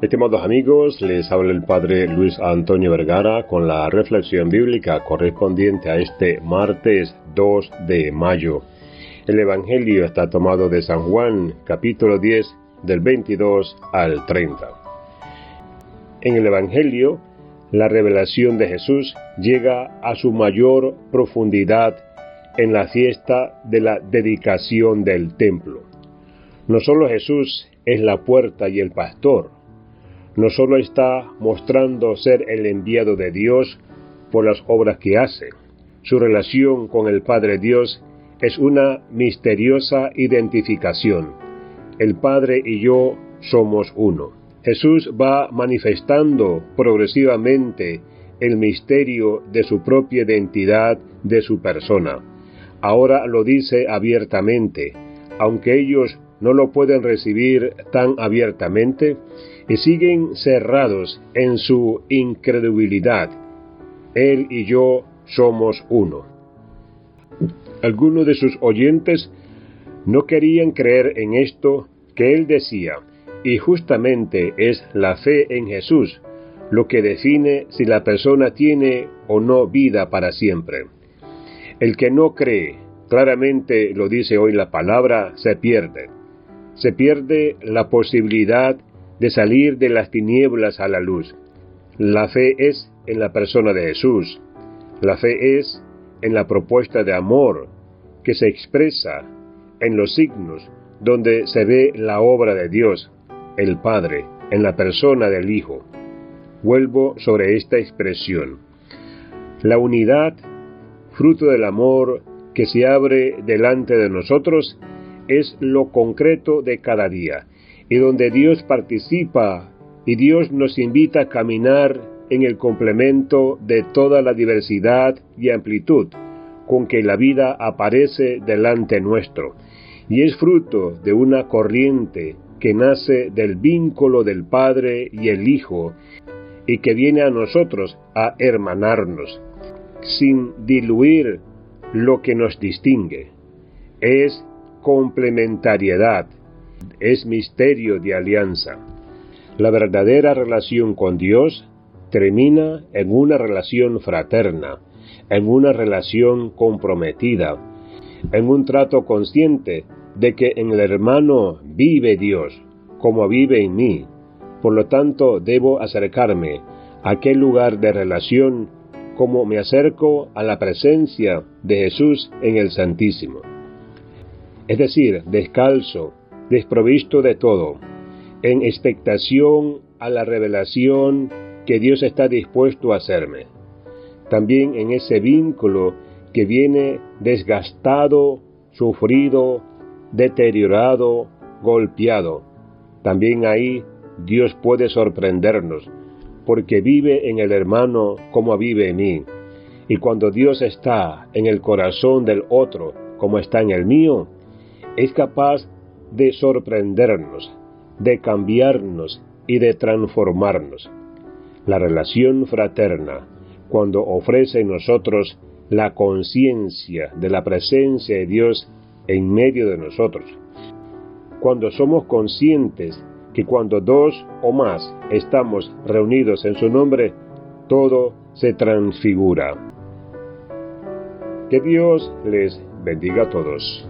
Estimados amigos, les habla el Padre Luis Antonio Vergara con la reflexión bíblica correspondiente a este martes 2 de mayo. El Evangelio está tomado de San Juan, capítulo 10, del 22 al 30. En el Evangelio, la revelación de Jesús llega a su mayor profundidad en la fiesta de la dedicación del templo. No solo Jesús es la puerta y el pastor, no solo está mostrando ser el enviado de Dios por las obras que hace, su relación con el Padre Dios es una misteriosa identificación. El Padre y yo somos uno. Jesús va manifestando progresivamente el misterio de su propia identidad, de su persona. Ahora lo dice abiertamente, aunque ellos no lo pueden recibir tan abiertamente, y siguen cerrados en su incredulidad. Él y yo somos uno. Algunos de sus oyentes no querían creer en esto que él decía, y justamente es la fe en Jesús lo que define si la persona tiene o no vida para siempre. El que no cree, claramente lo dice hoy la palabra, se pierde. Se pierde la posibilidad de salir de las tinieblas a la luz. La fe es en la persona de Jesús. La fe es en la propuesta de amor que se expresa en los signos donde se ve la obra de Dios, el Padre, en la persona del Hijo. Vuelvo sobre esta expresión. La unidad, fruto del amor que se abre delante de nosotros, es lo concreto de cada día y donde Dios participa y Dios nos invita a caminar en el complemento de toda la diversidad y amplitud con que la vida aparece delante nuestro, y es fruto de una corriente que nace del vínculo del Padre y el Hijo, y que viene a nosotros a hermanarnos, sin diluir lo que nos distingue. Es complementariedad, es misterio de alianza. La verdadera relación con Dios termina en una relación fraterna, en una relación comprometida, en un trato consciente de que en el hermano vive Dios, como vive en mí. Por lo tanto, debo acercarme a aquel lugar de relación como me acerco a la presencia de Jesús en el Santísimo. Es decir, descalzo, desprovisto de todo, en expectación a la revelación que Dios está dispuesto a hacerme. También en ese vínculo que viene desgastado, sufrido, deteriorado, golpeado. También ahí Dios puede sorprendernos, porque vive en el hermano como vive en mí. Y cuando Dios está en el corazón del otro como está en el mío, es capaz de sorprendernos, de cambiarnos y de transformarnos. La relación fraterna, cuando ofrece en nosotros la conciencia de la presencia de Dios en medio de nosotros. Cuando somos conscientes que cuando dos o más estamos reunidos en su nombre, todo se transfigura. Que Dios les bendiga a todos.